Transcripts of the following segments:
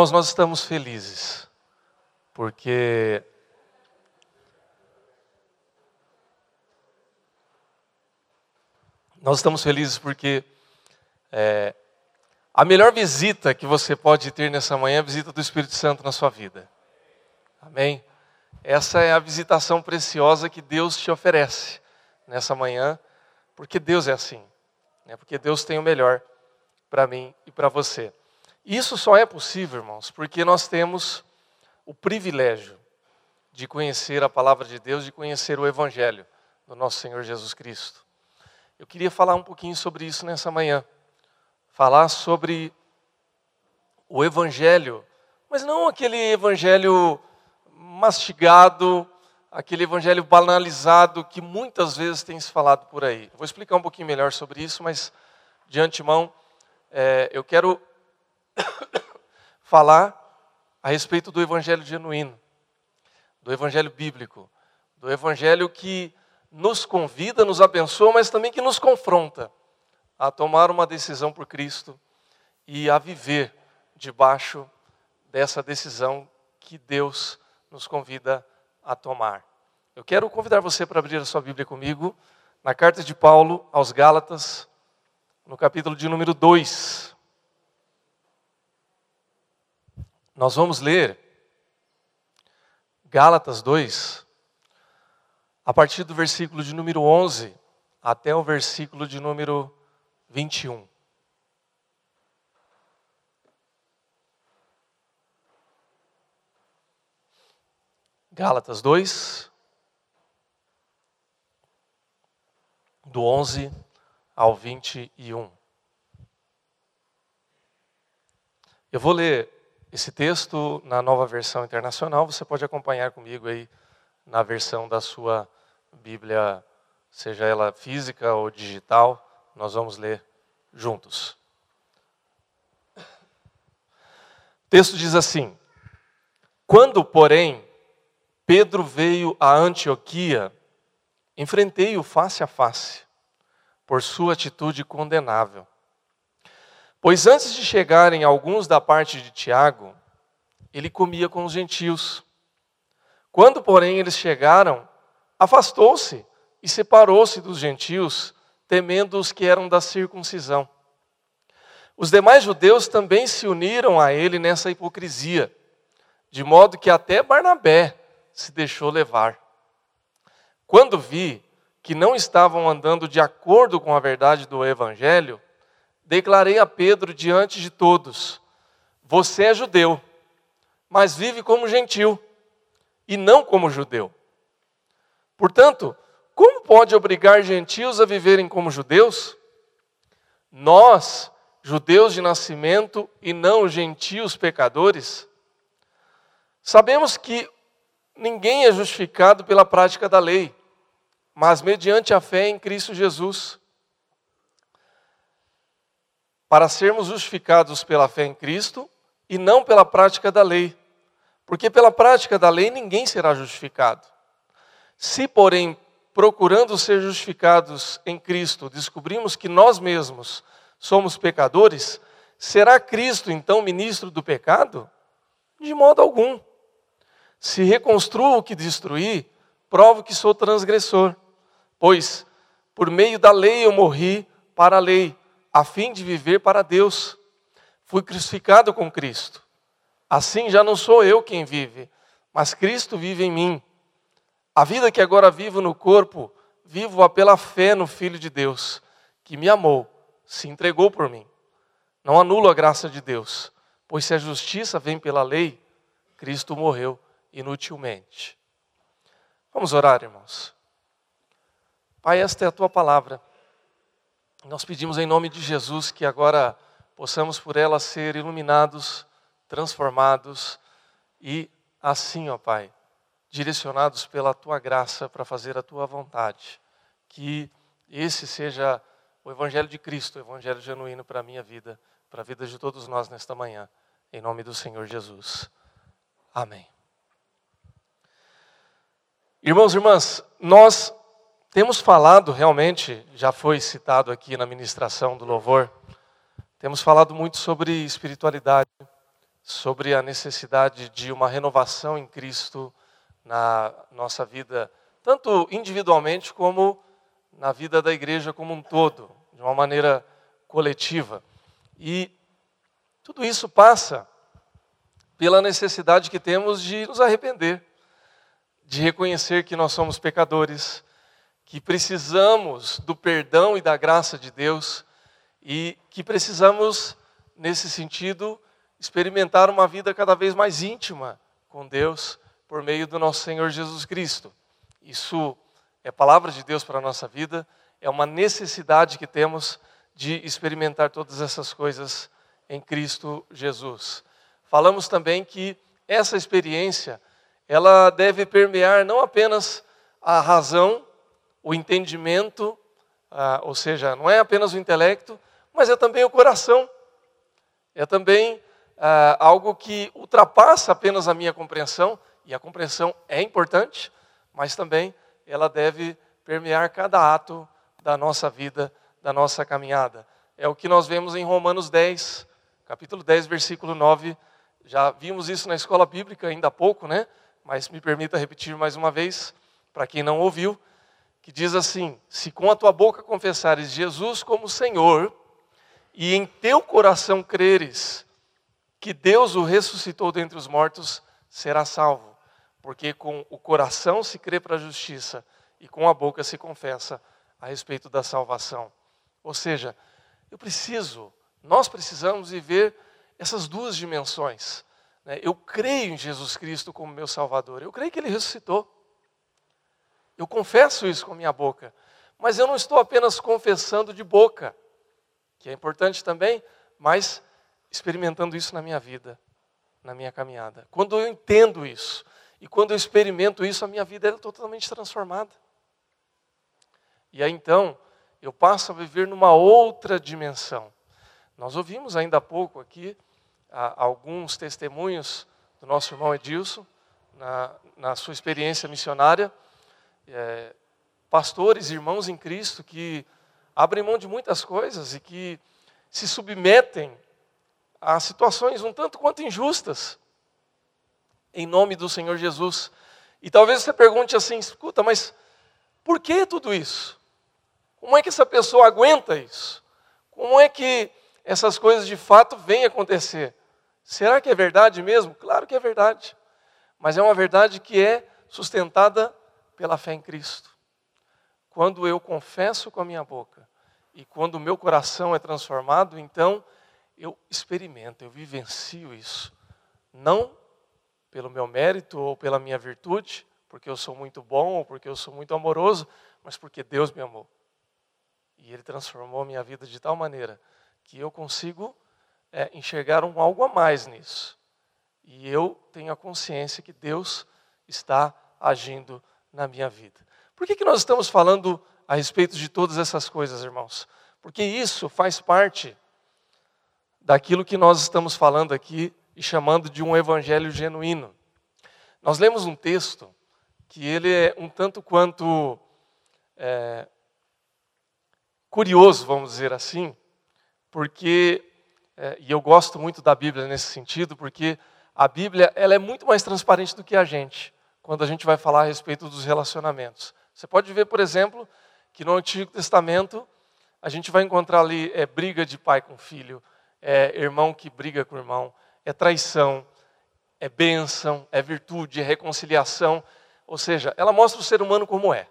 Irmãos, nós estamos felizes, porque nós estamos felizes porque é, a melhor visita que você pode ter nessa manhã é a visita do Espírito Santo na sua vida. Amém? Essa é a visitação preciosa que Deus te oferece nessa manhã, porque Deus é assim, né? porque Deus tem o melhor para mim e para você. Isso só é possível, irmãos, porque nós temos o privilégio de conhecer a palavra de Deus, de conhecer o Evangelho do nosso Senhor Jesus Cristo. Eu queria falar um pouquinho sobre isso nessa manhã. Falar sobre o Evangelho, mas não aquele Evangelho mastigado, aquele Evangelho banalizado que muitas vezes tem se falado por aí. Vou explicar um pouquinho melhor sobre isso, mas de antemão, é, eu quero falar a respeito do evangelho genuíno, do evangelho bíblico, do evangelho que nos convida, nos abençoa, mas também que nos confronta a tomar uma decisão por Cristo e a viver debaixo dessa decisão que Deus nos convida a tomar. Eu quero convidar você para abrir a sua Bíblia comigo na carta de Paulo aos Gálatas, no capítulo de número 2. Nós vamos ler Gálatas 2, a partir do versículo de número 11 até o versículo de número 21. Gálatas 2, do 11 ao 21. Eu vou ler esse texto, na nova versão internacional, você pode acompanhar comigo aí na versão da sua Bíblia, seja ela física ou digital, nós vamos ler juntos. O texto diz assim: Quando, porém, Pedro veio a Antioquia, enfrentei-o face a face, por sua atitude condenável. Pois antes de chegarem alguns da parte de Tiago, ele comia com os gentios. Quando, porém, eles chegaram, afastou-se e separou-se dos gentios, temendo os que eram da circuncisão. Os demais judeus também se uniram a ele nessa hipocrisia, de modo que até Barnabé se deixou levar. Quando vi que não estavam andando de acordo com a verdade do evangelho, declarei a Pedro diante de todos: Você é judeu, mas vive como gentil e não como judeu. Portanto, como pode obrigar gentios a viverem como judeus? Nós, judeus de nascimento e não gentios pecadores, sabemos que ninguém é justificado pela prática da lei, mas mediante a fé em Cristo Jesus para sermos justificados pela fé em Cristo e não pela prática da lei. Porque pela prática da lei ninguém será justificado. Se, porém, procurando ser justificados em Cristo, descobrimos que nós mesmos somos pecadores, será Cristo então ministro do pecado? De modo algum. Se reconstruo o que destruí, provo que sou transgressor. Pois, por meio da lei eu morri para a lei, a fim de viver para Deus. Fui crucificado com Cristo. Assim já não sou eu quem vive, mas Cristo vive em mim. A vida que agora vivo no corpo, vivo-a pela fé no Filho de Deus, que me amou, se entregou por mim. Não anulo a graça de Deus, pois se a justiça vem pela lei, Cristo morreu inutilmente. Vamos orar, irmãos. Pai, esta é a tua palavra. Nós pedimos em nome de Jesus que agora possamos por ela ser iluminados, transformados e assim, ó Pai, direcionados pela tua graça para fazer a tua vontade. Que esse seja o evangelho de Cristo, o evangelho genuíno para a minha vida, para a vida de todos nós nesta manhã, em nome do Senhor Jesus. Amém. Irmãos e irmãs, nós temos falado realmente, já foi citado aqui na ministração do louvor, temos falado muito sobre espiritualidade, sobre a necessidade de uma renovação em Cristo na nossa vida, tanto individualmente como na vida da igreja como um todo, de uma maneira coletiva. E tudo isso passa pela necessidade que temos de nos arrepender, de reconhecer que nós somos pecadores, que precisamos do perdão e da graça de Deus e que precisamos, nesse sentido, experimentar uma vida cada vez mais íntima com Deus por meio do nosso Senhor Jesus Cristo. Isso é palavra de Deus para a nossa vida, é uma necessidade que temos de experimentar todas essas coisas em Cristo Jesus. Falamos também que essa experiência, ela deve permear não apenas a razão o entendimento, ah, ou seja, não é apenas o intelecto, mas é também o coração. É também ah, algo que ultrapassa apenas a minha compreensão, e a compreensão é importante, mas também ela deve permear cada ato da nossa vida, da nossa caminhada. É o que nós vemos em Romanos 10, capítulo 10, versículo 9. Já vimos isso na escola bíblica ainda há pouco, né? Mas me permita repetir mais uma vez, para quem não ouviu que diz assim: Se com a tua boca confessares Jesus como Senhor, e em teu coração creres que Deus o ressuscitou dentre os mortos, será salvo. Porque com o coração se crê para a justiça e com a boca se confessa a respeito da salvação. Ou seja, eu preciso, nós precisamos viver essas duas dimensões. Né? Eu creio em Jesus Cristo como meu Salvador, eu creio que Ele ressuscitou. Eu confesso isso com a minha boca. Mas eu não estou apenas confessando de boca, que é importante também, mas experimentando isso na minha vida, na minha caminhada. Quando eu entendo isso e quando eu experimento isso, a minha vida é totalmente transformada. E aí então, eu passo a viver numa outra dimensão. Nós ouvimos ainda há pouco aqui alguns testemunhos do nosso irmão Edilson, na, na sua experiência missionária é, pastores, irmãos em Cristo que abrem mão de muitas coisas e que se submetem a situações um tanto quanto injustas, em nome do Senhor Jesus. E talvez você pergunte assim: escuta, mas por que tudo isso? Como é que essa pessoa aguenta isso? Como é que essas coisas de fato vêm acontecer? Será que é verdade mesmo? Claro que é verdade. Mas é uma verdade que é sustentada pela fé em Cristo. Quando eu confesso com a minha boca e quando o meu coração é transformado, então eu experimento, eu vivencio isso. Não pelo meu mérito ou pela minha virtude, porque eu sou muito bom ou porque eu sou muito amoroso, mas porque Deus me amou. E Ele transformou a minha vida de tal maneira que eu consigo é, enxergar um algo a mais nisso. E eu tenho a consciência que Deus está agindo na minha vida. Por que, que nós estamos falando a respeito de todas essas coisas, irmãos? Porque isso faz parte daquilo que nós estamos falando aqui e chamando de um evangelho genuíno. Nós lemos um texto que ele é um tanto quanto é, curioso, vamos dizer assim, porque, é, e eu gosto muito da Bíblia nesse sentido, porque a Bíblia ela é muito mais transparente do que a gente quando a gente vai falar a respeito dos relacionamentos. Você pode ver, por exemplo, que no Antigo Testamento a gente vai encontrar ali é, briga de pai com filho, é irmão que briga com irmão, é traição, é bênção, é virtude, é reconciliação. Ou seja, ela mostra o ser humano como é,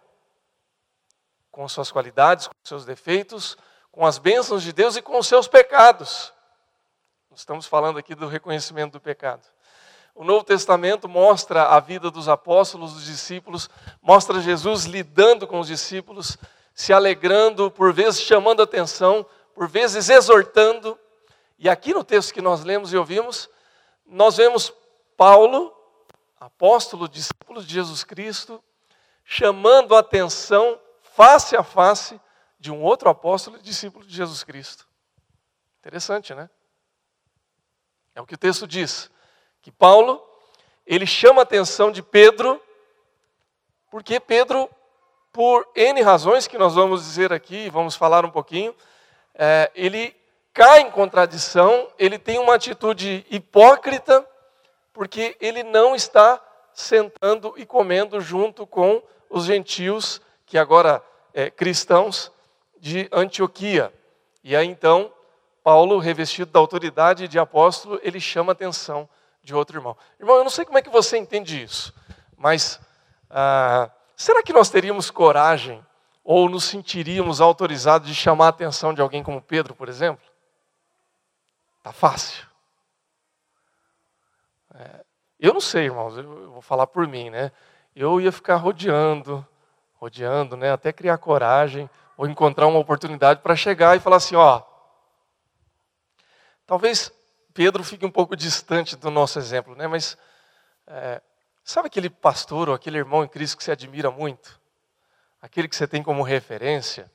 com suas qualidades, com seus defeitos, com as bênçãos de Deus e com os seus pecados. Estamos falando aqui do reconhecimento do pecado. O Novo Testamento mostra a vida dos apóstolos, dos discípulos, mostra Jesus lidando com os discípulos, se alegrando, por vezes chamando atenção, por vezes exortando. E aqui no texto que nós lemos e ouvimos, nós vemos Paulo, apóstolo, discípulo de Jesus Cristo, chamando atenção face a face de um outro apóstolo e discípulo de Jesus Cristo. Interessante, né? É o que o texto diz que Paulo, ele chama a atenção de Pedro, porque Pedro, por N razões que nós vamos dizer aqui, vamos falar um pouquinho, é, ele cai em contradição, ele tem uma atitude hipócrita, porque ele não está sentando e comendo junto com os gentios, que agora é, cristãos de Antioquia. E aí então, Paulo, revestido da autoridade de apóstolo, ele chama atenção de outro irmão. Irmão, eu não sei como é que você entende isso, mas ah, será que nós teríamos coragem ou nos sentiríamos autorizados de chamar a atenção de alguém como Pedro, por exemplo? Tá fácil. É, eu não sei, irmãos, eu vou falar por mim, né? Eu ia ficar rodeando, rodeando, né? Até criar coragem ou encontrar uma oportunidade para chegar e falar assim, ó. Talvez Pedro fique um pouco distante do nosso exemplo, né? Mas é, sabe aquele pastor ou aquele irmão em Cristo que você admira muito? Aquele que você tem como referência?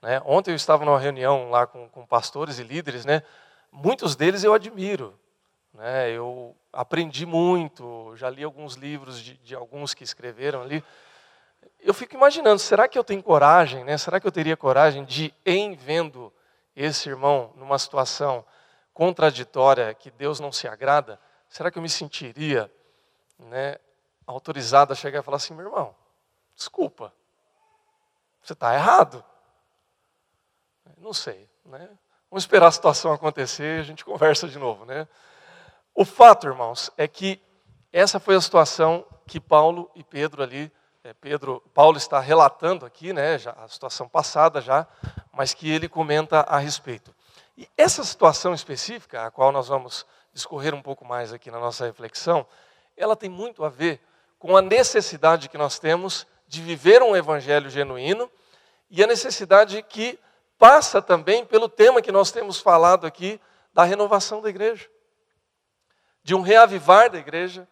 Né? Ontem eu estava numa reunião lá com, com pastores e líderes, né? Muitos deles eu admiro. Né? Eu aprendi muito, já li alguns livros de, de, alguns que escreveram ali. Eu fico imaginando, será que eu tenho coragem, né? será que eu teria coragem de, em vendo esse irmão numa situação contraditória, que Deus não se agrada, será que eu me sentiria né, autorizado a chegar e falar assim, meu irmão, desculpa, você está errado? Não sei, né? Vamos esperar a situação acontecer e a gente conversa de novo, né? O fato, irmãos, é que essa foi a situação que Paulo e Pedro ali, é, Pedro, Paulo está relatando aqui, né, já, a situação passada já, mas que ele comenta a respeito. E essa situação específica, a qual nós vamos discorrer um pouco mais aqui na nossa reflexão, ela tem muito a ver com a necessidade que nós temos de viver um evangelho genuíno e a necessidade que passa também pelo tema que nós temos falado aqui da renovação da igreja de um reavivar da igreja,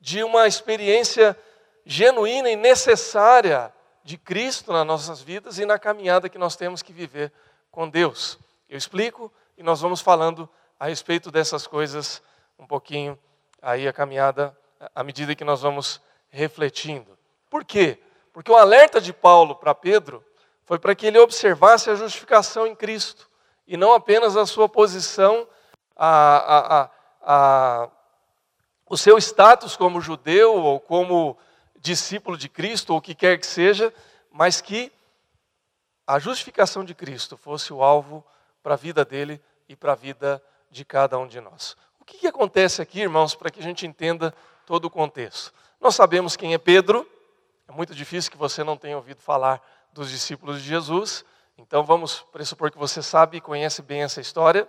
de uma experiência genuína e necessária de Cristo nas nossas vidas e na caminhada que nós temos que viver com Deus. Eu explico e nós vamos falando a respeito dessas coisas um pouquinho aí a caminhada à medida que nós vamos refletindo. Por quê? Porque o alerta de Paulo para Pedro foi para que ele observasse a justificação em Cristo e não apenas a sua posição a, a, a, o seu status como judeu ou como discípulo de Cristo, ou o que quer que seja, mas que a justificação de Cristo fosse o alvo para a vida dele e para a vida de cada um de nós. O que, que acontece aqui, irmãos, para que a gente entenda todo o contexto? Nós sabemos quem é Pedro, é muito difícil que você não tenha ouvido falar dos discípulos de Jesus, então vamos pressupor que você sabe e conhece bem essa história.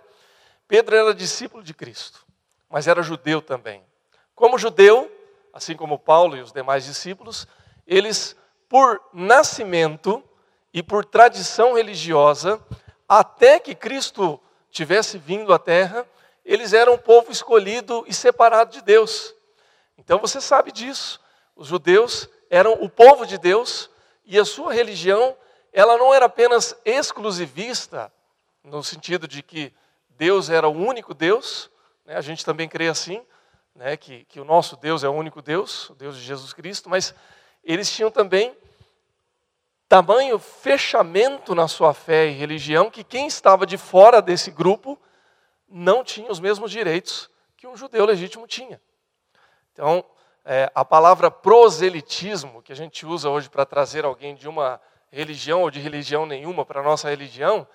Pedro era discípulo de Cristo mas era judeu também. Como judeu, assim como Paulo e os demais discípulos, eles, por nascimento e por tradição religiosa, até que Cristo tivesse vindo à terra, eles eram um povo escolhido e separado de Deus. Então você sabe disso. Os judeus eram o povo de Deus e a sua religião, ela não era apenas exclusivista, no sentido de que Deus era o único Deus, né? A gente também crê assim, né? que, que o nosso Deus é o único Deus, o Deus de Jesus Cristo, mas eles tinham também tamanho fechamento na sua fé e religião que quem estava de fora desse grupo não tinha os mesmos direitos que um judeu legítimo tinha. Então, é, a palavra proselitismo, que a gente usa hoje para trazer alguém de uma religião ou de religião nenhuma para a nossa religião,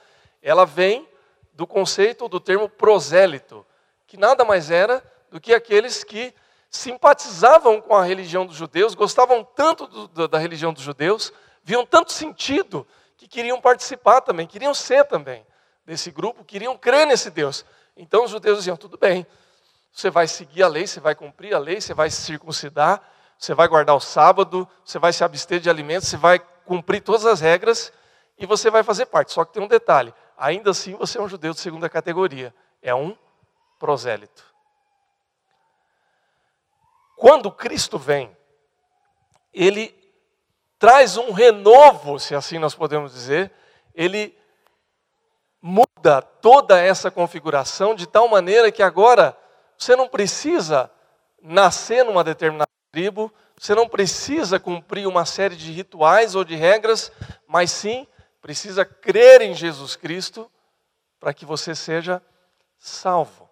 ela vem do conceito do termo prosélito, que nada mais era do que aqueles que simpatizavam com a religião dos judeus, gostavam tanto do, da religião dos judeus, viam tanto sentido que queriam participar também, queriam ser também desse grupo, queriam crer nesse Deus. Então os judeus diziam: tudo bem, você vai seguir a lei, você vai cumprir a lei, você vai se circuncidar, você vai guardar o sábado, você vai se abster de alimentos, você vai cumprir todas as regras e você vai fazer parte. Só que tem um detalhe: ainda assim você é um judeu de segunda categoria, é um prosélito. Quando Cristo vem, ele traz um renovo, se assim nós podemos dizer, ele muda toda essa configuração de tal maneira que agora você não precisa nascer numa determinada tribo, você não precisa cumprir uma série de rituais ou de regras, mas sim precisa crer em Jesus Cristo para que você seja salvo.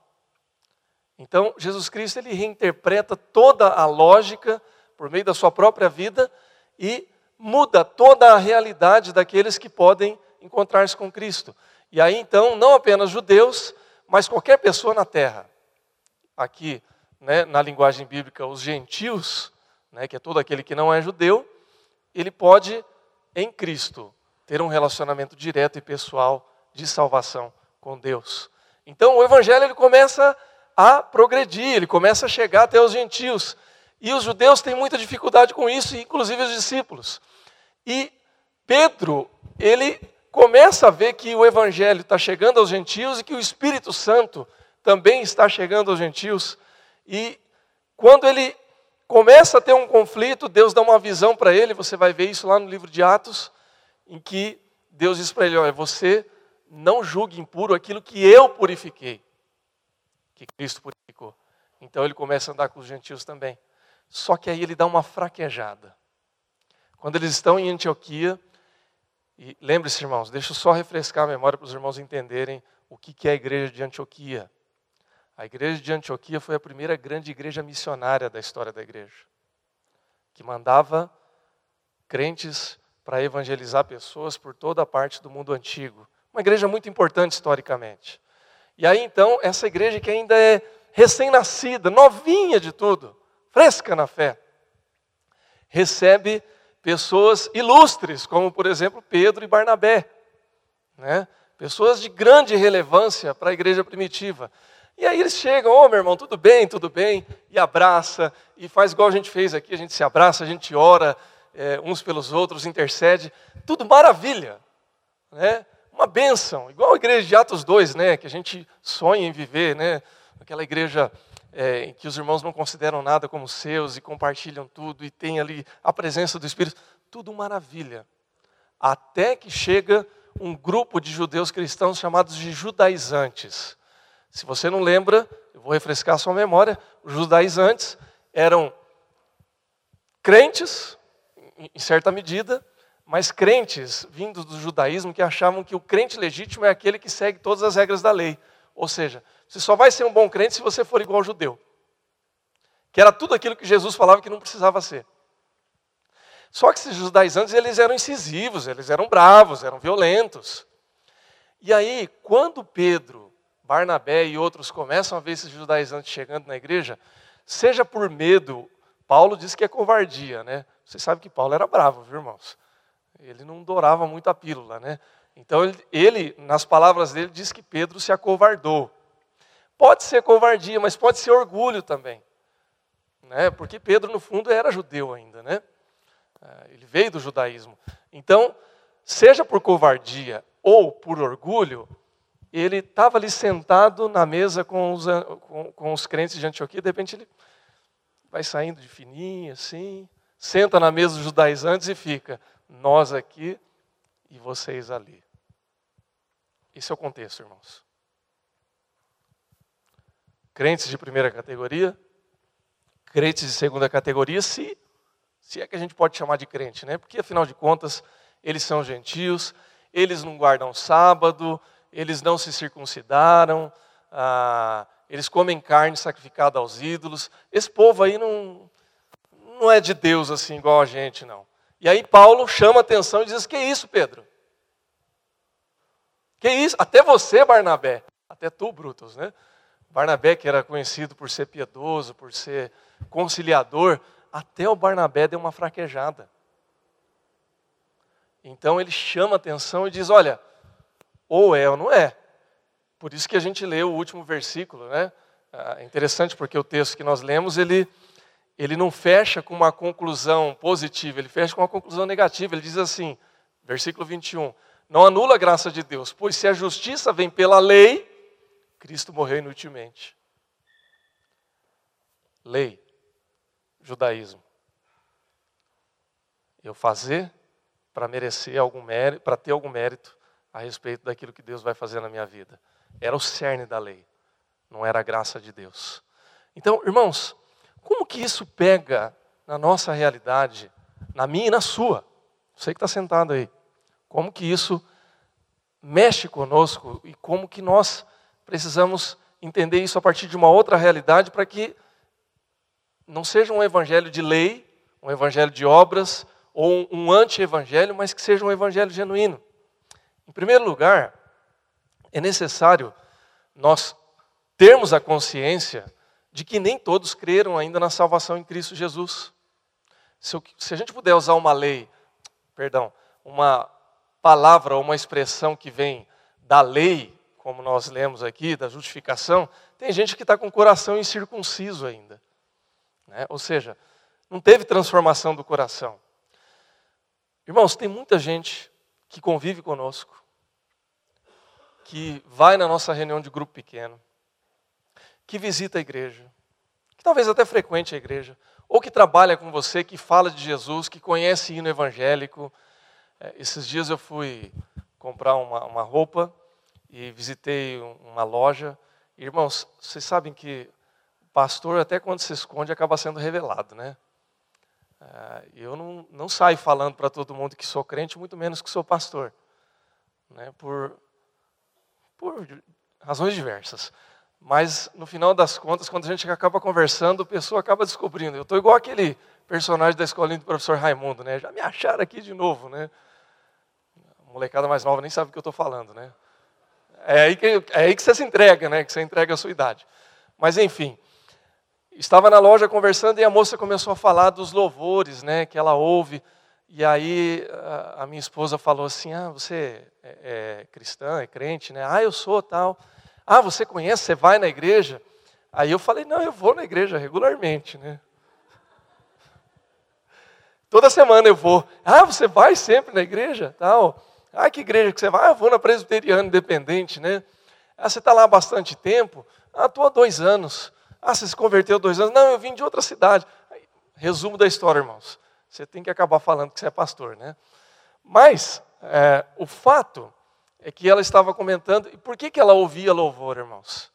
Então, Jesus Cristo ele reinterpreta toda a lógica por meio da sua própria vida e muda toda a realidade daqueles que podem encontrar-se com Cristo. E aí então, não apenas judeus, mas qualquer pessoa na terra. Aqui, né, na linguagem bíblica, os gentios, né, que é todo aquele que não é judeu, ele pode, em Cristo, ter um relacionamento direto e pessoal de salvação com Deus. Então, o evangelho ele começa a progredir, ele começa a chegar até os gentios. E os judeus têm muita dificuldade com isso, inclusive os discípulos. E Pedro, ele começa a ver que o evangelho está chegando aos gentios e que o Espírito Santo também está chegando aos gentios. E quando ele começa a ter um conflito, Deus dá uma visão para ele, você vai ver isso lá no livro de Atos, em que Deus diz para ele: Olha, você não julgue impuro aquilo que eu purifiquei que Cristo purificou. Então ele começa a andar com os gentios também. Só que aí ele dá uma fraquejada. Quando eles estão em Antioquia, e lembre-se, irmãos, deixa eu só refrescar a memória para os irmãos entenderem o que é a igreja de Antioquia. A igreja de Antioquia foi a primeira grande igreja missionária da história da igreja, que mandava crentes para evangelizar pessoas por toda a parte do mundo antigo. Uma igreja muito importante historicamente. E aí então, essa igreja que ainda é recém-nascida, novinha de tudo, fresca na fé, recebe pessoas ilustres, como por exemplo Pedro e Barnabé, né? pessoas de grande relevância para a igreja primitiva. E aí eles chegam, ô oh, meu irmão, tudo bem, tudo bem, e abraça, e faz igual a gente fez aqui, a gente se abraça, a gente ora é, uns pelos outros, intercede, tudo maravilha. Né? uma bênção, igual a igreja de Atos 2, né, que a gente sonha em viver, né, aquela igreja é, em que os irmãos não consideram nada como seus e compartilham tudo e tem ali a presença do Espírito, tudo maravilha. Até que chega um grupo de judeus cristãos chamados de judaizantes. Se você não lembra, eu vou refrescar a sua memória, os judaizantes eram crentes, em certa medida, mas crentes vindos do judaísmo que achavam que o crente legítimo é aquele que segue todas as regras da lei. Ou seja, você só vai ser um bom crente se você for igual ao judeu. Que era tudo aquilo que Jesus falava que não precisava ser. Só que esses judaizantes, eles eram incisivos, eles eram bravos, eram violentos. E aí, quando Pedro, Barnabé e outros começam a ver esses judaizantes chegando na igreja, seja por medo, Paulo diz que é covardia, né? Você sabe que Paulo era bravo, viu, irmãos? Ele não dourava muito a pílula, né? Então ele, ele, nas palavras dele, diz que Pedro se acovardou. Pode ser covardia, mas pode ser orgulho também. Né? Porque Pedro, no fundo, era judeu ainda, né? Ah, ele veio do judaísmo. Então, seja por covardia ou por orgulho, ele estava ali sentado na mesa com os, com, com os crentes de Antioquia, de repente ele vai saindo de fininho, assim, senta na mesa dos judaizantes e fica nós aqui e vocês ali. Esse é o contexto, irmãos. Crentes de primeira categoria, crentes de segunda categoria, se, se é que a gente pode chamar de crente, né? Porque afinal de contas, eles são gentios, eles não guardam sábado, eles não se circuncidaram, ah, eles comem carne sacrificada aos ídolos. Esse povo aí não, não é de Deus assim igual a gente, não. E aí Paulo chama atenção e diz: Que isso, Pedro? Que isso? Até você, Barnabé. Até tu, Brutus, né? Barnabé, que era conhecido por ser piedoso, por ser conciliador, até o Barnabé deu uma fraquejada. Então ele chama atenção e diz: Olha, ou é ou não é. Por isso que a gente lê o último versículo, né? É interessante porque o texto que nós lemos, ele ele não fecha com uma conclusão positiva, ele fecha com uma conclusão negativa. Ele diz assim, versículo 21, não anula a graça de Deus, pois se a justiça vem pela lei, Cristo morreu inutilmente. Lei, judaísmo. Eu fazer para merecer algum mérito, para ter algum mérito a respeito daquilo que Deus vai fazer na minha vida. Era o cerne da lei, não era a graça de Deus. Então, irmãos, como que isso pega na nossa realidade, na minha e na sua? Você que está sentado aí. Como que isso mexe conosco e como que nós precisamos entender isso a partir de uma outra realidade para que não seja um evangelho de lei, um evangelho de obras ou um anti-evangelho, mas que seja um evangelho genuíno. Em primeiro lugar, é necessário nós termos a consciência de que nem todos creram ainda na salvação em Cristo Jesus. Se, se a gente puder usar uma lei, perdão, uma palavra ou uma expressão que vem da lei, como nós lemos aqui, da justificação, tem gente que está com o coração incircunciso ainda. Né? Ou seja, não teve transformação do coração. Irmãos, tem muita gente que convive conosco, que vai na nossa reunião de grupo pequeno, que visita a igreja, que talvez até frequente a igreja, ou que trabalha com você, que fala de Jesus, que conhece hino evangélico. É, esses dias eu fui comprar uma, uma roupa e visitei uma loja. Irmãos, vocês sabem que o pastor, até quando se esconde, acaba sendo revelado, né? É, eu não, não saio falando para todo mundo que sou crente, muito menos que sou pastor, né? por, por razões diversas. Mas, no final das contas, quando a gente acaba conversando, a pessoa acaba descobrindo. Eu estou igual aquele personagem da escolinha do professor Raimundo, né? Já me acharam aqui de novo, né? A molecada mais nova nem sabe o que eu estou falando, né? É aí, que, é aí que você se entrega, né? Que você entrega a sua idade. Mas, enfim, estava na loja conversando e a moça começou a falar dos louvores, né? Que ela ouve. E aí a, minha esposa falou assim: Ah, você é, é cristã, é crente, né? Ah, eu sou tal. Ah, você conhece, você vai na igreja? Aí eu falei, não, eu vou na igreja regularmente, né? Toda semana eu vou. Ah, você vai sempre na igreja? Tal. Ah, que igreja que você vai? Ah, eu vou na presbiteriana independente, né? Ah, você está lá há bastante tempo? Ah, estou há dois anos. Ah, você se converteu há dois anos? Não, eu vim de outra cidade. Resumo da história, irmãos. Você tem que acabar falando que você é pastor, né? Mas, é, o fato é que ela estava comentando, e por que, que ela ouvia louvor, irmãos?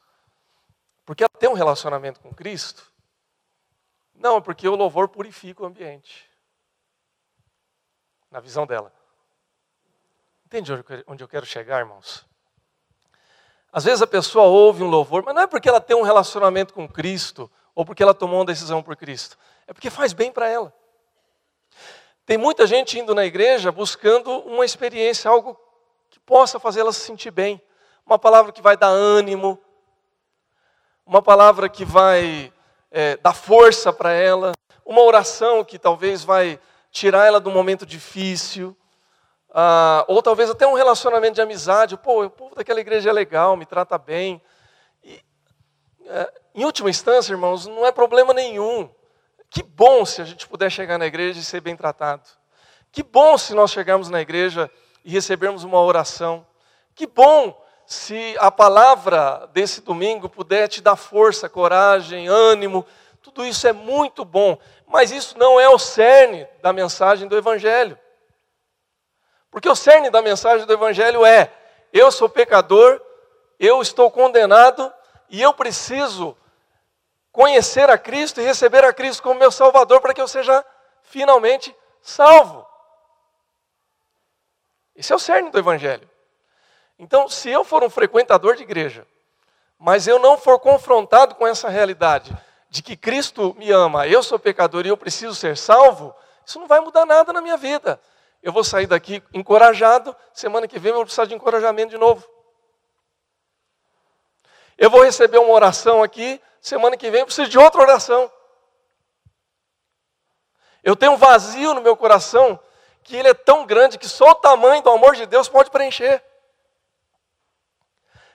Porque ela tem um relacionamento com Cristo? Não, porque o louvor purifica o ambiente. Na visão dela. Entende onde eu quero chegar, irmãos? Às vezes a pessoa ouve um louvor, mas não é porque ela tem um relacionamento com Cristo, ou porque ela tomou uma decisão por Cristo. É porque faz bem para ela. Tem muita gente indo na igreja buscando uma experiência, algo que possa fazê-la se sentir bem. Uma palavra que vai dar ânimo, uma palavra que vai é, dar força para ela, uma oração que talvez vai tirar ela um momento difícil, ah, ou talvez até um relacionamento de amizade. Pô, o povo daquela igreja é legal, me trata bem. E, é, em última instância, irmãos, não é problema nenhum. Que bom se a gente puder chegar na igreja e ser bem tratado. Que bom se nós chegarmos na igreja e recebermos uma oração. Que bom se a palavra desse domingo puder te dar força, coragem, ânimo. Tudo isso é muito bom, mas isso não é o cerne da mensagem do Evangelho. Porque o cerne da mensagem do Evangelho é: eu sou pecador, eu estou condenado e eu preciso conhecer a Cristo e receber a Cristo como meu Salvador para que eu seja finalmente salvo. Esse é o cerne do Evangelho. Então, se eu for um frequentador de igreja, mas eu não for confrontado com essa realidade de que Cristo me ama, eu sou pecador e eu preciso ser salvo, isso não vai mudar nada na minha vida. Eu vou sair daqui encorajado, semana que vem eu vou precisar de encorajamento de novo. Eu vou receber uma oração aqui, semana que vem eu preciso de outra oração. Eu tenho um vazio no meu coração que ele é tão grande que só o tamanho do amor de Deus pode preencher.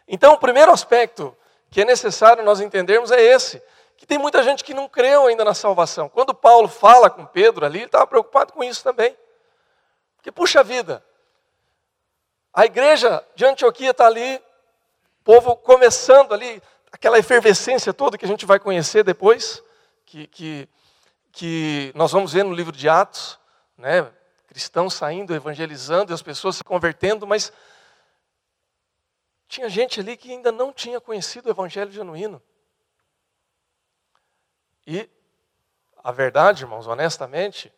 Então, o primeiro aspecto que é necessário nós entendermos é esse: que tem muita gente que não creu ainda na salvação. Quando Paulo fala com Pedro ali, ele estava preocupado com isso também. Porque, puxa vida, a igreja de Antioquia está ali, o povo começando ali, aquela efervescência toda que a gente vai conhecer depois, que, que, que nós vamos ver no livro de Atos, né? cristãos saindo, evangelizando e as pessoas se convertendo, mas tinha gente ali que ainda não tinha conhecido o evangelho genuíno. E a verdade, irmãos, honestamente,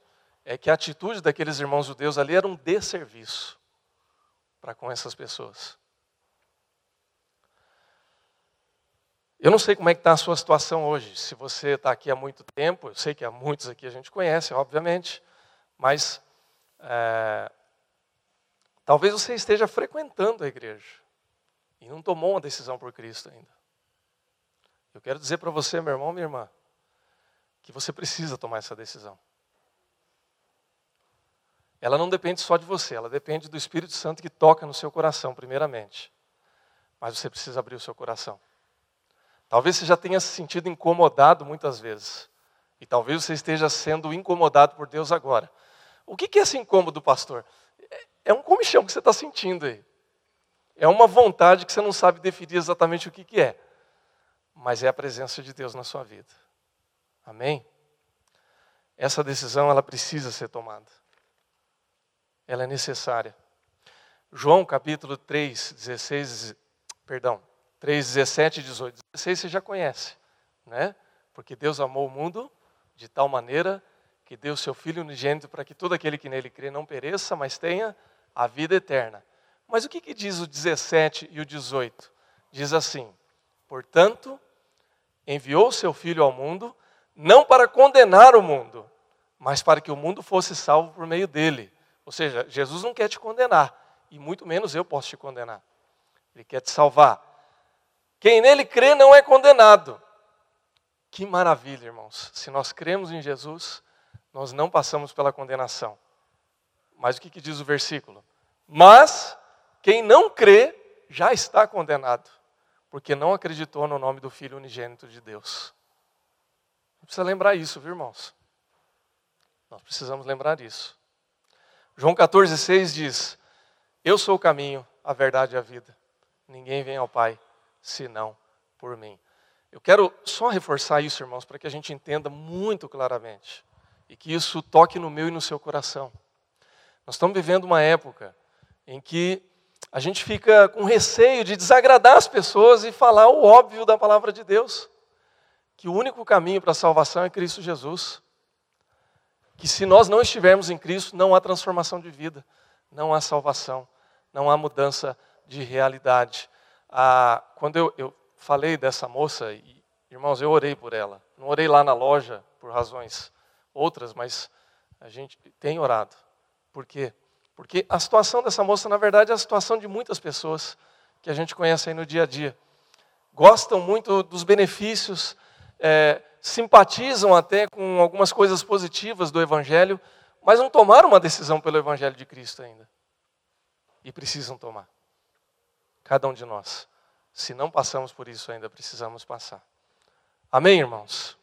é que a atitude daqueles irmãos judeus ali era um desserviço para com essas pessoas. Eu não sei como é que está a sua situação hoje. Se você está aqui há muito tempo, eu sei que há muitos aqui a gente conhece, obviamente, mas é, talvez você esteja frequentando a igreja e não tomou uma decisão por Cristo ainda. Eu quero dizer para você, meu irmão, minha irmã, que você precisa tomar essa decisão. Ela não depende só de você, ela depende do Espírito Santo que toca no seu coração, primeiramente. Mas você precisa abrir o seu coração. Talvez você já tenha se sentido incomodado muitas vezes. E talvez você esteja sendo incomodado por Deus agora. O que é esse incômodo, pastor? É um comichão que você está sentindo aí. É uma vontade que você não sabe definir exatamente o que, que é. Mas é a presença de Deus na sua vida. Amém? Essa decisão ela precisa ser tomada. Ela é necessária. João capítulo 3, 16, perdão, 3, 17 e 18. 16 você já conhece, né? Porque Deus amou o mundo de tal maneira que deu seu Filho unigênito para que todo aquele que nele crê não pereça, mas tenha a vida eterna. Mas o que, que diz o 17 e o 18? Diz assim: Portanto, enviou seu Filho ao mundo, não para condenar o mundo, mas para que o mundo fosse salvo por meio dele. Ou seja, Jesus não quer te condenar, e muito menos eu posso te condenar. Ele quer te salvar. Quem nele crê não é condenado. Que maravilha, irmãos. Se nós cremos em Jesus, nós não passamos pela condenação. Mas o que, que diz o versículo? Mas quem não crê já está condenado, porque não acreditou no nome do Filho unigênito de Deus. Precisa lembrar isso, viu, irmãos? Nós precisamos lembrar isso. João 14,6 diz: Eu sou o caminho, a verdade e a vida. Ninguém vem ao Pai senão por mim. Eu quero só reforçar isso, irmãos, para que a gente entenda muito claramente e que isso toque no meu e no seu coração. Nós estamos vivendo uma época em que a gente fica com receio de desagradar as pessoas e falar o óbvio da palavra de Deus, que o único caminho para a salvação é Cristo Jesus. Que se nós não estivermos em Cristo, não há transformação de vida, não há salvação, não há mudança de realidade. Ah, quando eu, eu falei dessa moça, e, irmãos, eu orei por ela. Não orei lá na loja por razões outras, mas a gente tem orado. Por quê? Porque a situação dessa moça, na verdade, é a situação de muitas pessoas que a gente conhece aí no dia a dia. Gostam muito dos benefícios, é, simpatizam até com algumas coisas positivas do Evangelho, mas não tomaram uma decisão pelo Evangelho de Cristo ainda. E precisam tomar. Cada um de nós. Se não passamos por isso ainda, precisamos passar. Amém, irmãos?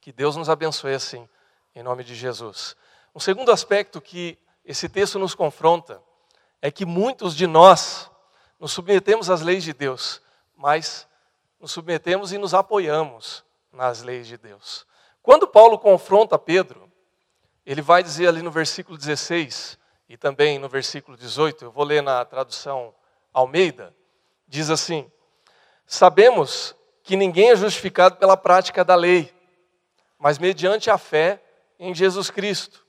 Que Deus nos abençoe assim, em nome de Jesus. Um segundo aspecto que esse texto nos confronta é que muitos de nós nos submetemos às leis de Deus, mas nos submetemos e nos apoiamos nas leis de Deus. Quando Paulo confronta Pedro, ele vai dizer ali no versículo 16 e também no versículo 18, eu vou ler na tradução Almeida, diz assim: Sabemos que ninguém é justificado pela prática da lei, mas mediante a fé em Jesus Cristo.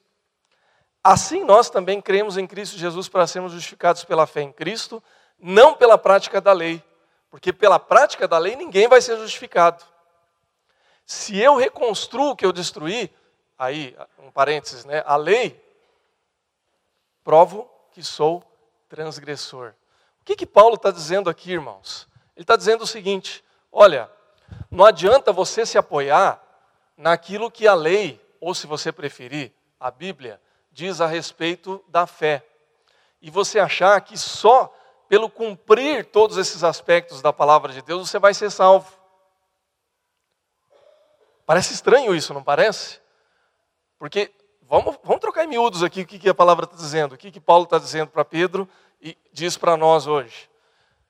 Assim nós também cremos em Cristo Jesus para sermos justificados pela fé em Cristo, não pela prática da lei, porque pela prática da lei ninguém vai ser justificado. Se eu reconstruo o que eu destruí, aí, um parênteses, né? A lei, provo que sou transgressor. O que, que Paulo está dizendo aqui, irmãos? Ele está dizendo o seguinte: olha, não adianta você se apoiar naquilo que a lei, ou se você preferir, a Bíblia, diz a respeito da fé. E você achar que só pelo cumprir todos esses aspectos da palavra de Deus você vai ser salvo. Parece estranho isso, não parece? Porque, vamos, vamos trocar em miúdos aqui o que, que a palavra está dizendo, o que, que Paulo está dizendo para Pedro e diz para nós hoje.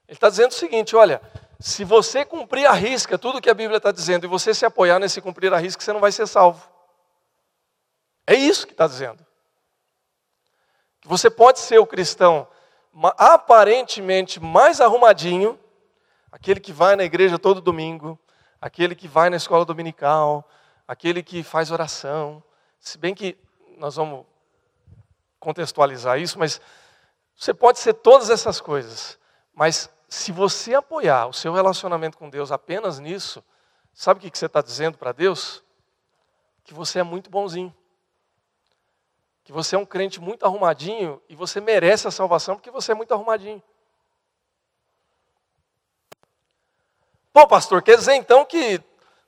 Ele está dizendo o seguinte: olha, se você cumprir a risca tudo que a Bíblia está dizendo e você se apoiar nesse cumprir a risca, você não vai ser salvo. É isso que está dizendo. Você pode ser o cristão aparentemente mais arrumadinho, aquele que vai na igreja todo domingo, aquele que vai na escola dominical, aquele que faz oração. Se bem que nós vamos contextualizar isso, mas Você pode ser todas essas coisas, mas se você apoiar o seu relacionamento com Deus apenas nisso, sabe o que você está dizendo para Deus? Que você é muito bonzinho. Que você é um crente muito arrumadinho e você merece a salvação porque você é muito arrumadinho. Pô, pastor, quer dizer então que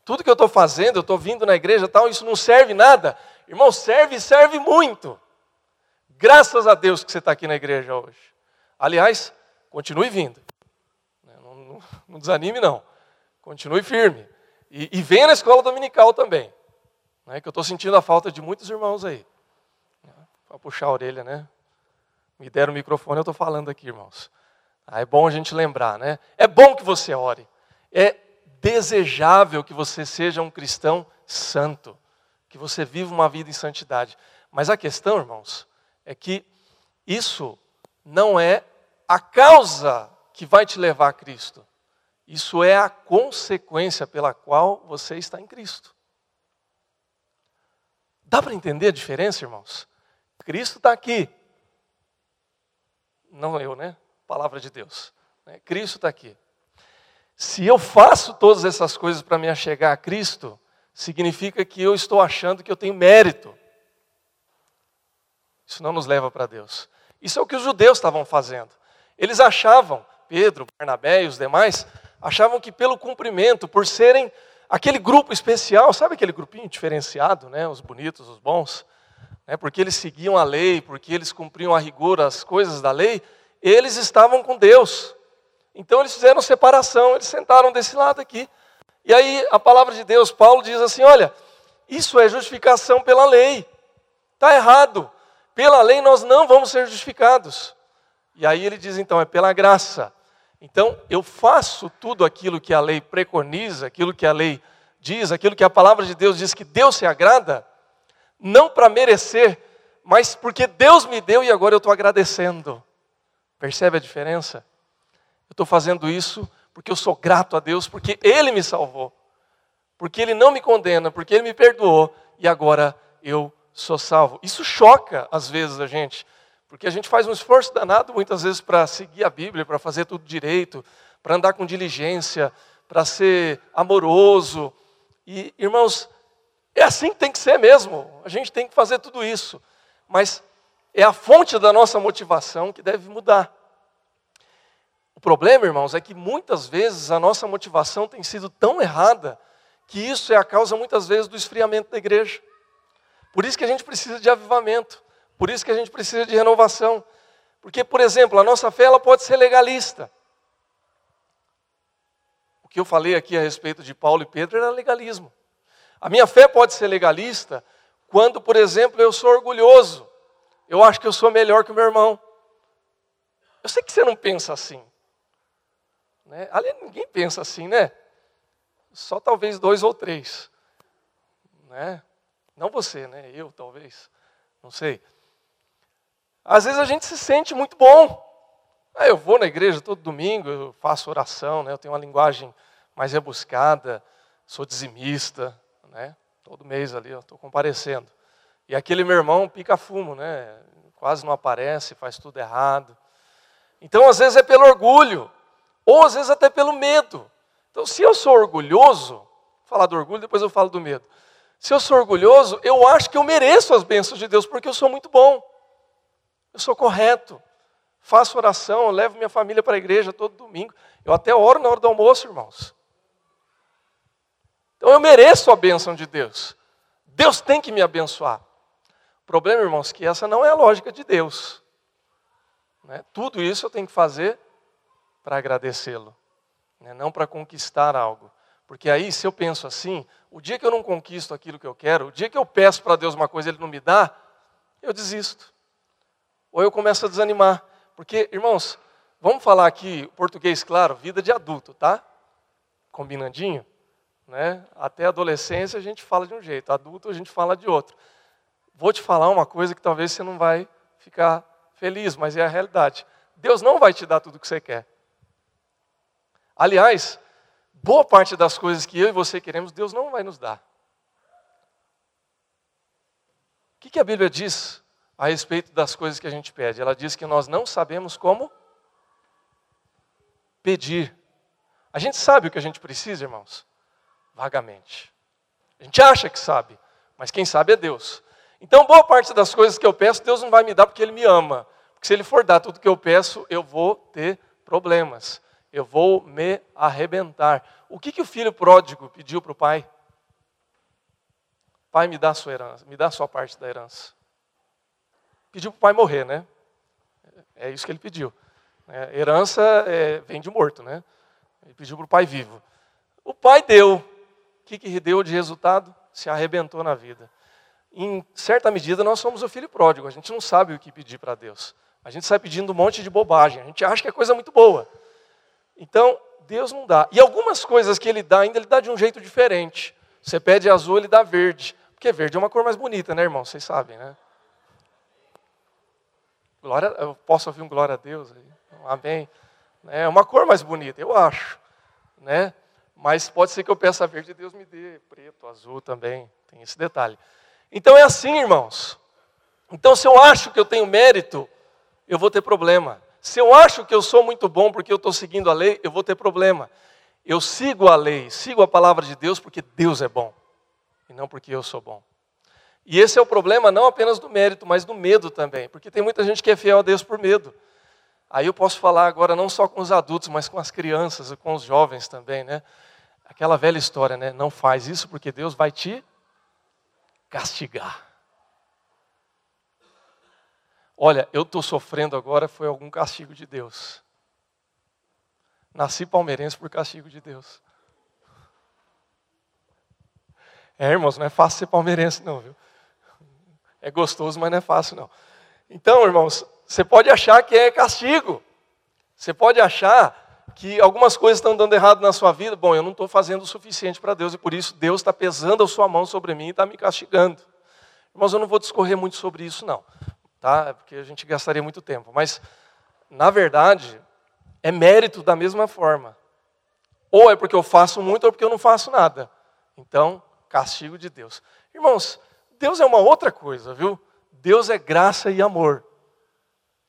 tudo que eu estou fazendo, eu estou vindo na igreja tal, isso não serve nada? Irmão, serve serve muito. Graças a Deus que você está aqui na igreja hoje. Aliás, continue vindo. Não, não, não desanime, não. Continue firme. E, e, venha na escola dominical também. Né, que eu estou sentindo a falta de muitos irmãos aí. Para puxar a orelha, né? Me deram o microfone, eu estou falando aqui, irmãos. Ah, é bom a gente lembrar, né? É bom que você ore. É desejável que você seja um cristão santo, que você viva uma vida em santidade. Mas a questão, irmãos, é que isso não é a causa que vai te levar a Cristo. Isso é a consequência pela qual você está em Cristo. Dá para entender a diferença, irmãos? Cristo está aqui. Não eu, né? Palavra de Deus. Né? Cristo está aqui. Se eu faço todas essas coisas para me achegar a Cristo, significa que eu estou achando que eu tenho mérito. Isso não nos leva para Deus. Isso é o que os judeus estavam fazendo. Eles achavam, Pedro, Barnabé e os demais, achavam que pelo cumprimento, por serem aquele grupo especial, sabe aquele grupinho diferenciado, né? os bonitos, os bons, né? porque eles seguiam a lei, porque eles cumpriam a rigor as coisas da lei, eles estavam com Deus. Então eles fizeram separação, eles sentaram desse lado aqui. E aí a palavra de Deus, Paulo diz assim: olha, isso é justificação pela lei. Está errado. Pela lei nós não vamos ser justificados. E aí ele diz então, é pela graça. Então eu faço tudo aquilo que a lei preconiza, aquilo que a lei diz, aquilo que a palavra de Deus diz que Deus se agrada, não para merecer, mas porque Deus me deu e agora eu estou agradecendo. Percebe a diferença? Eu estou fazendo isso porque eu sou grato a Deus, porque Ele me salvou, porque Ele não me condena, porque Ele me perdoou e agora eu sou salvo. Isso choca às vezes a gente, porque a gente faz um esforço danado muitas vezes para seguir a Bíblia, para fazer tudo direito, para andar com diligência, para ser amoroso. E, irmãos, é assim que tem que ser mesmo. A gente tem que fazer tudo isso. Mas é a fonte da nossa motivação que deve mudar. O problema, irmãos, é que muitas vezes a nossa motivação tem sido tão errada que isso é a causa muitas vezes do esfriamento da igreja. Por isso que a gente precisa de avivamento, por isso que a gente precisa de renovação. Porque, por exemplo, a nossa fé ela pode ser legalista. O que eu falei aqui a respeito de Paulo e Pedro era legalismo. A minha fé pode ser legalista quando, por exemplo, eu sou orgulhoso. Eu acho que eu sou melhor que o meu irmão. Eu sei que você não pensa assim. Né? Ali ninguém pensa assim, né? Só talvez dois ou três. Né? Não você, né? Eu talvez. Não sei. Às vezes a gente se sente muito bom. Ah, eu vou na igreja todo domingo, eu faço oração, né? eu tenho uma linguagem mais rebuscada, sou dizimista, né? todo mês ali estou comparecendo. E aquele meu irmão pica fumo, né? quase não aparece, faz tudo errado. Então, às vezes é pelo orgulho, ou às vezes até pelo medo. Então, se eu sou orgulhoso, vou falar do orgulho, depois eu falo do medo. Se eu sou orgulhoso, eu acho que eu mereço as bênçãos de Deus, porque eu sou muito bom. Eu sou correto. Faço oração, levo minha família para a igreja todo domingo. Eu até oro na hora do almoço, irmãos. Então eu mereço a bênção de Deus. Deus tem que me abençoar. O problema, irmãos, é que essa não é a lógica de Deus. Né? Tudo isso eu tenho que fazer para agradecê-lo, né? não para conquistar algo. Porque aí, se eu penso assim, o dia que eu não conquisto aquilo que eu quero, o dia que eu peço para Deus uma coisa e Ele não me dá, eu desisto. Ou eu começo a desanimar. Porque, irmãos, vamos falar aqui, português claro, vida de adulto, tá? Combinandinho? Né? Até adolescência a gente fala de um jeito, adulto a gente fala de outro. Vou te falar uma coisa que talvez você não vai ficar feliz, mas é a realidade. Deus não vai te dar tudo o que você quer. Aliás, boa parte das coisas que eu e você queremos, Deus não vai nos dar. O que, que a Bíblia diz a respeito das coisas que a gente pede. Ela diz que nós não sabemos como pedir. A gente sabe o que a gente precisa, irmãos? Vagamente. A gente acha que sabe, mas quem sabe é Deus. Então, boa parte das coisas que eu peço, Deus não vai me dar porque Ele me ama. Porque se Ele for dar tudo que eu peço, eu vou ter problemas. Eu vou me arrebentar. O que, que o filho pródigo pediu para o pai? Pai, me dá a sua herança, me dá a sua parte da herança. Pediu para o pai morrer, né? É isso que ele pediu. É, herança é, vem de morto, né? Ele pediu para o pai vivo. O pai deu. O que, que deu de resultado? Se arrebentou na vida. Em certa medida, nós somos o filho pródigo. A gente não sabe o que pedir para Deus. A gente sai pedindo um monte de bobagem. A gente acha que é coisa muito boa. Então, Deus não dá. E algumas coisas que Ele dá, ainda Ele dá de um jeito diferente. Você pede azul, Ele dá verde. Porque verde é uma cor mais bonita, né, irmão? Vocês sabem, né? Glória, eu posso ouvir um glória a Deus aí? Amém. É uma cor mais bonita, eu acho. Né? Mas pode ser que eu peça verde e Deus me dê preto, azul também. Tem esse detalhe. Então é assim, irmãos. Então, se eu acho que eu tenho mérito, eu vou ter problema. Se eu acho que eu sou muito bom porque eu estou seguindo a lei, eu vou ter problema. Eu sigo a lei, sigo a palavra de Deus porque Deus é bom e não porque eu sou bom. E esse é o problema não apenas do mérito, mas do medo também, porque tem muita gente que é fiel a Deus por medo. Aí eu posso falar agora não só com os adultos, mas com as crianças e com os jovens também, né? Aquela velha história, né? Não faz isso porque Deus vai te castigar. Olha, eu estou sofrendo agora, foi algum castigo de Deus. Nasci palmeirense por castigo de Deus. É, irmãos, não é fácil ser palmeirense, não, viu? É gostoso, mas não é fácil, não. Então, irmãos, você pode achar que é castigo. Você pode achar que algumas coisas estão dando errado na sua vida. Bom, eu não estou fazendo o suficiente para Deus e por isso Deus está pesando a sua mão sobre mim e está me castigando. Irmãos, eu não vou discorrer muito sobre isso, não, tá? Porque a gente gastaria muito tempo. Mas, na verdade, é mérito da mesma forma. Ou é porque eu faço muito ou porque eu não faço nada. Então, castigo de Deus. Irmãos, Deus é uma outra coisa, viu? Deus é graça e amor.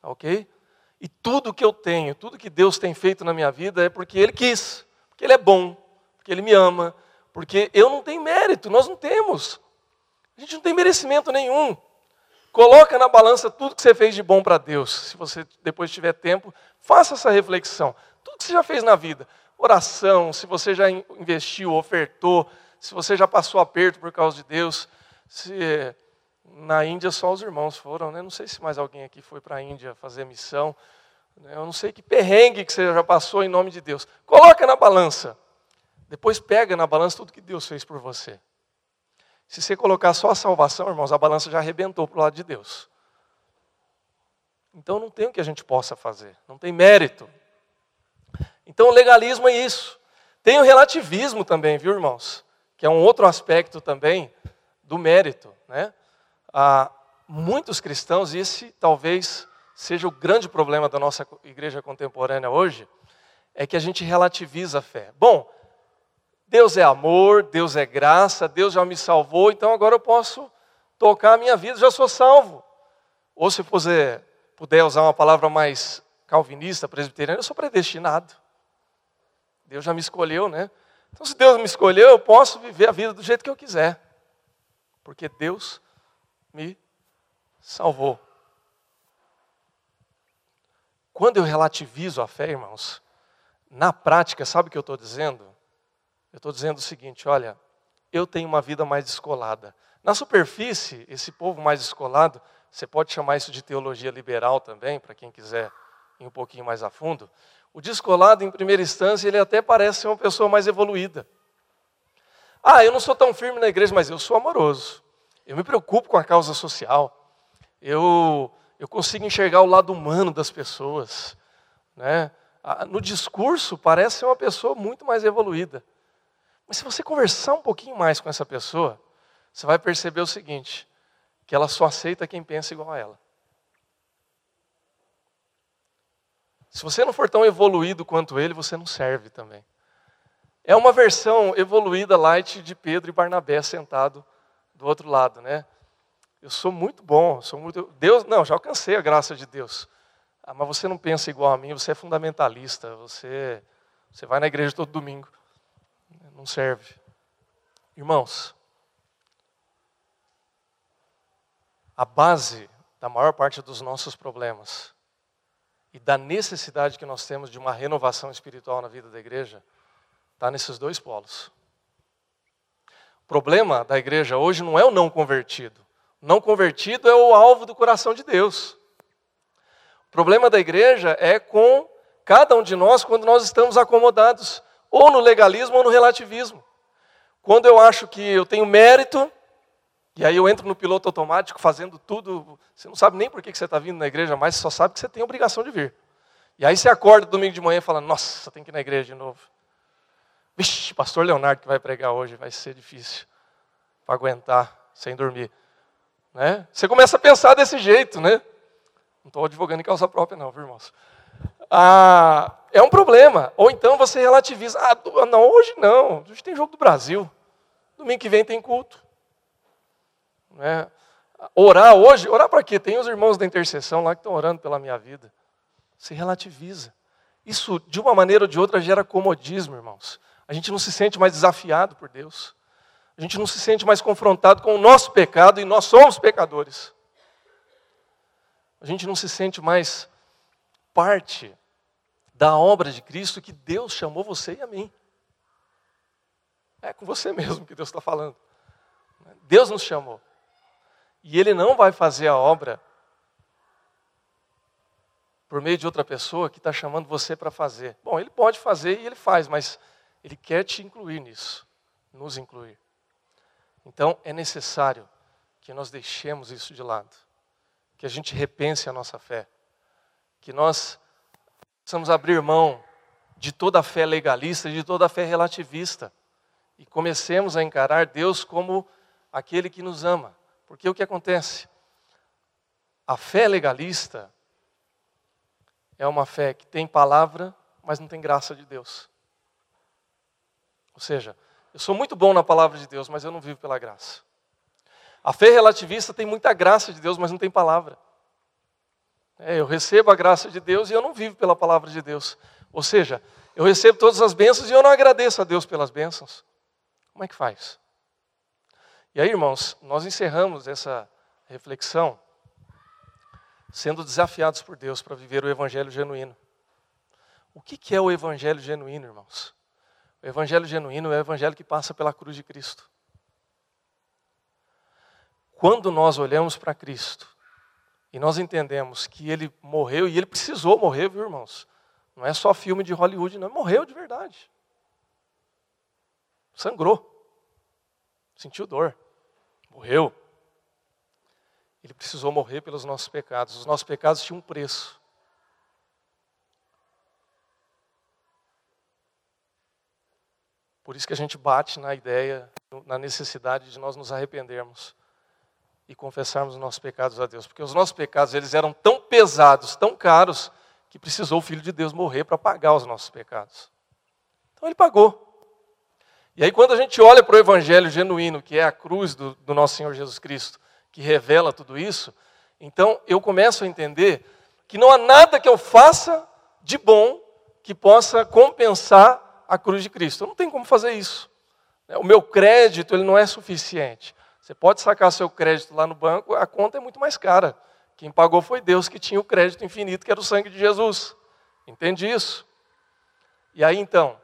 Ok? E tudo que eu tenho, tudo que Deus tem feito na minha vida é porque Ele quis, porque Ele é bom, porque Ele me ama, porque eu não tenho mérito, nós não temos. A gente não tem merecimento nenhum. Coloca na balança tudo que você fez de bom para Deus. Se você depois tiver tempo, faça essa reflexão. Tudo que você já fez na vida. Oração, se você já investiu, ofertou, se você já passou aperto por causa de Deus, se na Índia só os irmãos foram, né? Não sei se mais alguém aqui foi para a Índia fazer missão. Né? Eu não sei que perrengue que você já passou em nome de Deus. Coloca na balança. Depois pega na balança tudo que Deus fez por você. Se você colocar só a salvação, irmãos, a balança já arrebentou para o lado de Deus. Então não tem o que a gente possa fazer, não tem mérito. Então o legalismo é isso. Tem o relativismo também, viu, irmãos? Que é um outro aspecto também do mérito, né? a muitos cristãos, e esse talvez seja o grande problema da nossa igreja contemporânea hoje, é que a gente relativiza a fé. Bom, Deus é amor, Deus é graça, Deus já me salvou, então agora eu posso tocar a minha vida, já sou salvo. Ou se puder, usar uma palavra mais calvinista, presbiteriana, eu sou predestinado. Deus já me escolheu, né? Então, se Deus me escolheu, eu posso viver a vida do jeito que eu quiser. Porque Deus me salvou. Quando eu relativizo a fé, irmãos, na prática, sabe o que eu estou dizendo? Eu estou dizendo o seguinte: olha, eu tenho uma vida mais descolada. Na superfície, esse povo mais descolado, você pode chamar isso de teologia liberal também, para quem quiser ir um pouquinho mais a fundo. O descolado, em primeira instância, ele até parece ser uma pessoa mais evoluída. Ah, eu não sou tão firme na igreja, mas eu sou amoroso. Eu me preocupo com a causa social. Eu, eu consigo enxergar o lado humano das pessoas. Né? No discurso, parece ser uma pessoa muito mais evoluída. Mas se você conversar um pouquinho mais com essa pessoa, você vai perceber o seguinte: que ela só aceita quem pensa igual a ela. Se você não for tão evoluído quanto ele, você não serve também. É uma versão evoluída light de Pedro e Barnabé sentado do outro lado, né? Eu sou muito bom, sou muito. Deus, não, já alcancei a graça de Deus. Ah, mas você não pensa igual a mim, você é fundamentalista, você, você vai na igreja todo domingo. Não serve. Irmãos, a base da maior parte dos nossos problemas e da necessidade que nós temos de uma renovação espiritual na vida da igreja está nesses dois polos. O problema da igreja hoje não é o não convertido. O não convertido é o alvo do coração de Deus. O problema da igreja é com cada um de nós quando nós estamos acomodados ou no legalismo ou no relativismo. Quando eu acho que eu tenho mérito, e aí eu entro no piloto automático fazendo tudo, você não sabe nem por que você está vindo na igreja, mas só sabe que você tem obrigação de vir. E aí você acorda domingo de manhã e fala, nossa, tem que ir na igreja de novo. Vixe, pastor Leonardo que vai pregar hoje, vai ser difícil para aguentar sem dormir. Né? Você começa a pensar desse jeito, né? Não estou advogando em causa própria, não, viu, irmãos? Ah, é um problema. Ou então você relativiza. Ah, não, hoje não. Hoje tem jogo do Brasil. Domingo que vem tem culto. Né? Orar hoje, orar para quê? Tem os irmãos da intercessão lá que estão orando pela minha vida. Se relativiza. Isso, de uma maneira ou de outra, gera comodismo, irmãos. A gente não se sente mais desafiado por Deus. A gente não se sente mais confrontado com o nosso pecado e nós somos pecadores. A gente não se sente mais parte da obra de Cristo que Deus chamou você e a mim. É com você mesmo que Deus está falando. Deus nos chamou. E Ele não vai fazer a obra por meio de outra pessoa que está chamando você para fazer. Bom, Ele pode fazer e Ele faz, mas Ele quer te incluir nisso, nos incluir. Então é necessário que nós deixemos isso de lado que a gente repense a nossa fé, que nós possamos abrir mão de toda a fé legalista, de toda a fé relativista, e comecemos a encarar Deus como aquele que nos ama. Porque o que acontece? A fé legalista é uma fé que tem palavra, mas não tem graça de Deus. Ou seja, eu sou muito bom na palavra de Deus, mas eu não vivo pela graça. A fé relativista tem muita graça de Deus, mas não tem palavra. É, eu recebo a graça de Deus e eu não vivo pela palavra de Deus. Ou seja, eu recebo todas as bênçãos e eu não agradeço a Deus pelas bênçãos. Como é que faz? E aí, irmãos, nós encerramos essa reflexão sendo desafiados por Deus para viver o evangelho genuíno. O que é o evangelho genuíno, irmãos? O evangelho genuíno é o evangelho que passa pela cruz de Cristo. Quando nós olhamos para Cristo e nós entendemos que ele morreu, e ele precisou morrer, viu, irmãos? Não é só filme de Hollywood, não. Morreu de verdade. Sangrou. Sentiu dor. Morreu. Ele precisou morrer pelos nossos pecados. Os nossos pecados tinham um preço. Por isso que a gente bate na ideia, na necessidade de nós nos arrependermos e confessarmos os nossos pecados a Deus, porque os nossos pecados eles eram tão pesados, tão caros, que precisou o Filho de Deus morrer para pagar os nossos pecados. Então ele pagou. E aí quando a gente olha para o Evangelho genuíno, que é a cruz do, do nosso Senhor Jesus Cristo, que revela tudo isso, então eu começo a entender que não há nada que eu faça de bom que possa compensar a cruz de Cristo. Não tenho como fazer isso. O meu crédito ele não é suficiente. Você pode sacar seu crédito lá no banco, a conta é muito mais cara. Quem pagou foi Deus que tinha o crédito infinito, que era o sangue de Jesus. Entende isso? E aí então,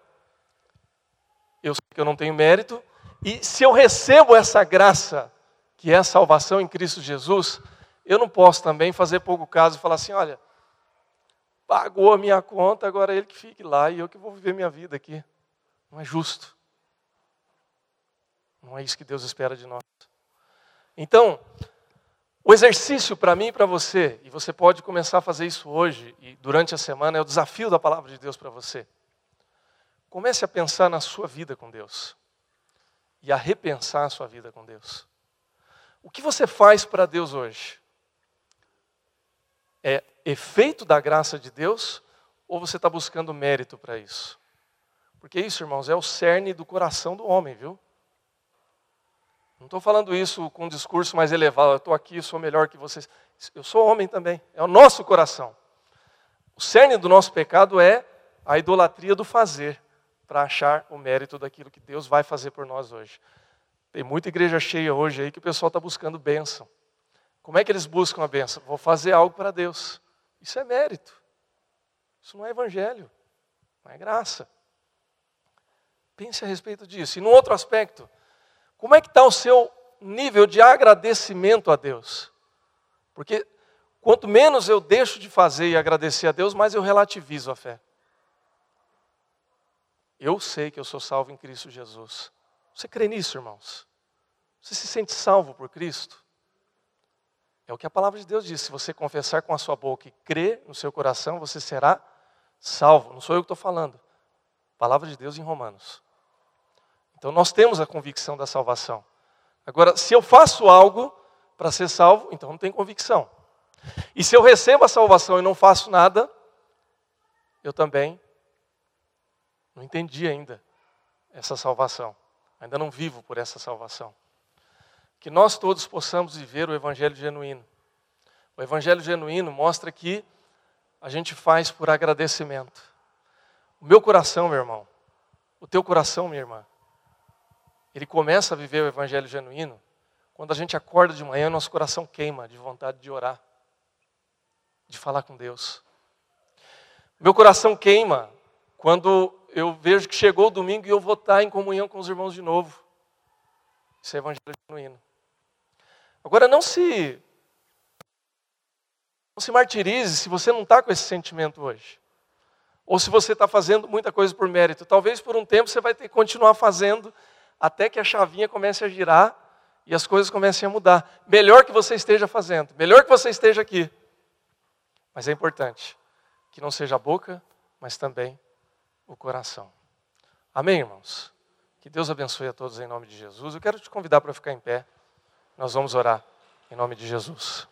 eu sei que eu não tenho mérito, e se eu recebo essa graça, que é a salvação em Cristo Jesus, eu não posso também fazer pouco caso e falar assim: olha, pagou a minha conta, agora é ele que fique lá e eu que vou viver minha vida aqui. Não é justo. Não é isso que Deus espera de nós. Então, o exercício para mim e para você, e você pode começar a fazer isso hoje e durante a semana, é o desafio da palavra de Deus para você. Comece a pensar na sua vida com Deus e a repensar a sua vida com Deus. O que você faz para Deus hoje? É efeito da graça de Deus ou você está buscando mérito para isso? Porque isso, irmãos, é o cerne do coração do homem, viu? Não estou falando isso com um discurso mais elevado, eu estou aqui, sou melhor que vocês. Eu sou homem também, é o nosso coração. O cerne do nosso pecado é a idolatria do fazer, para achar o mérito daquilo que Deus vai fazer por nós hoje. Tem muita igreja cheia hoje aí que o pessoal está buscando bênção. Como é que eles buscam a bênção? Vou fazer algo para Deus. Isso é mérito. Isso não é evangelho, não é graça. Pense a respeito disso. E num outro aspecto, como é que está o seu nível de agradecimento a Deus? Porque quanto menos eu deixo de fazer e agradecer a Deus, mais eu relativizo a fé. Eu sei que eu sou salvo em Cristo Jesus. Você crê nisso, irmãos? Você se sente salvo por Cristo? É o que a palavra de Deus diz. Se você confessar com a sua boca e crer no seu coração, você será salvo. Não sou eu que estou falando. Palavra de Deus em Romanos. Então nós temos a convicção da salvação. Agora, se eu faço algo para ser salvo, então não tem convicção. E se eu recebo a salvação e não faço nada, eu também não entendi ainda essa salvação. Ainda não vivo por essa salvação. Que nós todos possamos viver o evangelho genuíno. O evangelho genuíno mostra que a gente faz por agradecimento. O meu coração, meu irmão, o teu coração, minha irmã, ele começa a viver o evangelho genuíno quando a gente acorda de manhã, nosso coração queima de vontade de orar, de falar com Deus. Meu coração queima quando eu vejo que chegou o domingo e eu vou estar em comunhão com os irmãos de novo. Isso é evangelho genuíno. Agora, não se, não se martirize se você não está com esse sentimento hoje. Ou se você está fazendo muita coisa por mérito. Talvez por um tempo você vai ter que continuar fazendo até que a chavinha comece a girar e as coisas comecem a mudar. Melhor que você esteja fazendo, melhor que você esteja aqui. Mas é importante que não seja a boca, mas também o coração. Amém, irmãos? Que Deus abençoe a todos em nome de Jesus. Eu quero te convidar para ficar em pé. Nós vamos orar em nome de Jesus.